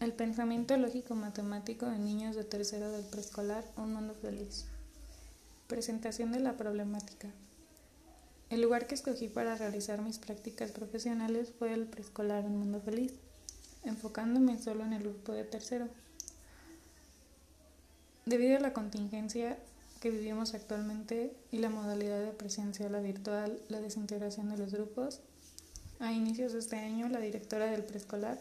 El pensamiento lógico-matemático de niños de tercero del preescolar, un mundo feliz. Presentación de la problemática. El lugar que escogí para realizar mis prácticas profesionales fue el preescolar Un Mundo Feliz, enfocándome solo en el grupo de tercero. Debido a la contingencia que vivimos actualmente y la modalidad de presencial a virtual, la desintegración de los grupos, a inicios de este año la directora del preescolar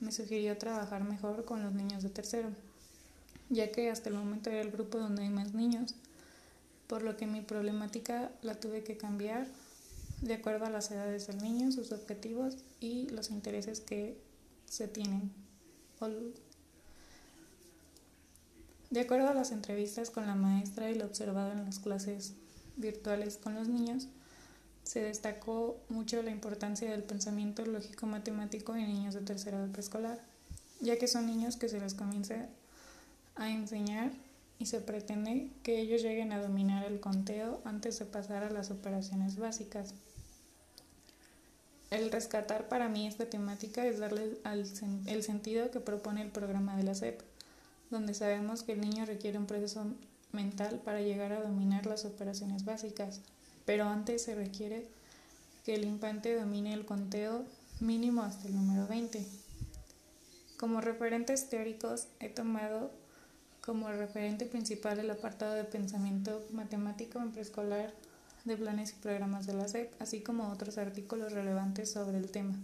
me sugirió trabajar mejor con los niños de tercero, ya que hasta el momento era el grupo donde hay más niños, por lo que mi problemática la tuve que cambiar de acuerdo a las edades del niño, sus objetivos y los intereses que se tienen. De acuerdo a las entrevistas con la maestra y lo observado en las clases virtuales con los niños, se destacó mucho la importancia del pensamiento lógico-matemático en niños de tercera de preescolar, ya que son niños que se les comienza a enseñar y se pretende que ellos lleguen a dominar el conteo antes de pasar a las operaciones básicas. El rescatar para mí esta temática es darle el sentido que propone el programa de la SEP, donde sabemos que el niño requiere un proceso mental para llegar a dominar las operaciones básicas, pero antes se requiere que el infante domine el conteo mínimo hasta el número 20. Como referentes teóricos he tomado como referente principal el apartado de pensamiento matemático en preescolar de planes y programas de la SEP, así como otros artículos relevantes sobre el tema.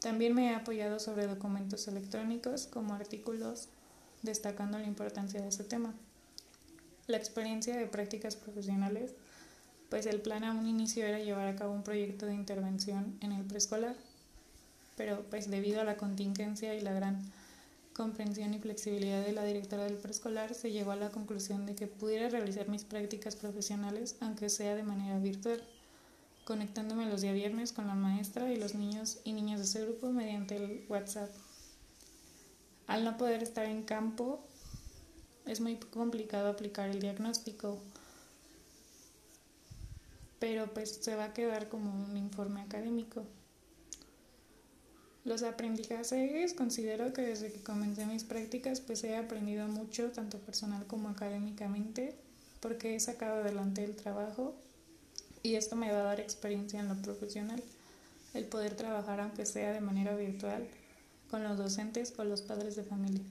También me he apoyado sobre documentos electrónicos como artículos destacando la importancia de ese tema. La experiencia de prácticas profesionales pues el plan a un inicio era llevar a cabo un proyecto de intervención en el preescolar, pero pues debido a la contingencia y la gran comprensión y flexibilidad de la directora del preescolar, se llegó a la conclusión de que pudiera realizar mis prácticas profesionales, aunque sea de manera virtual, conectándome los días viernes con la maestra y los niños y niñas de ese grupo mediante el WhatsApp. Al no poder estar en campo, es muy complicado aplicar el diagnóstico pero pues se va a quedar como un informe académico. Los aprendizajes considero que desde que comencé mis prácticas pues he aprendido mucho tanto personal como académicamente porque he sacado adelante el trabajo y esto me va a dar experiencia en lo profesional, el poder trabajar aunque sea de manera virtual con los docentes o los padres de familia.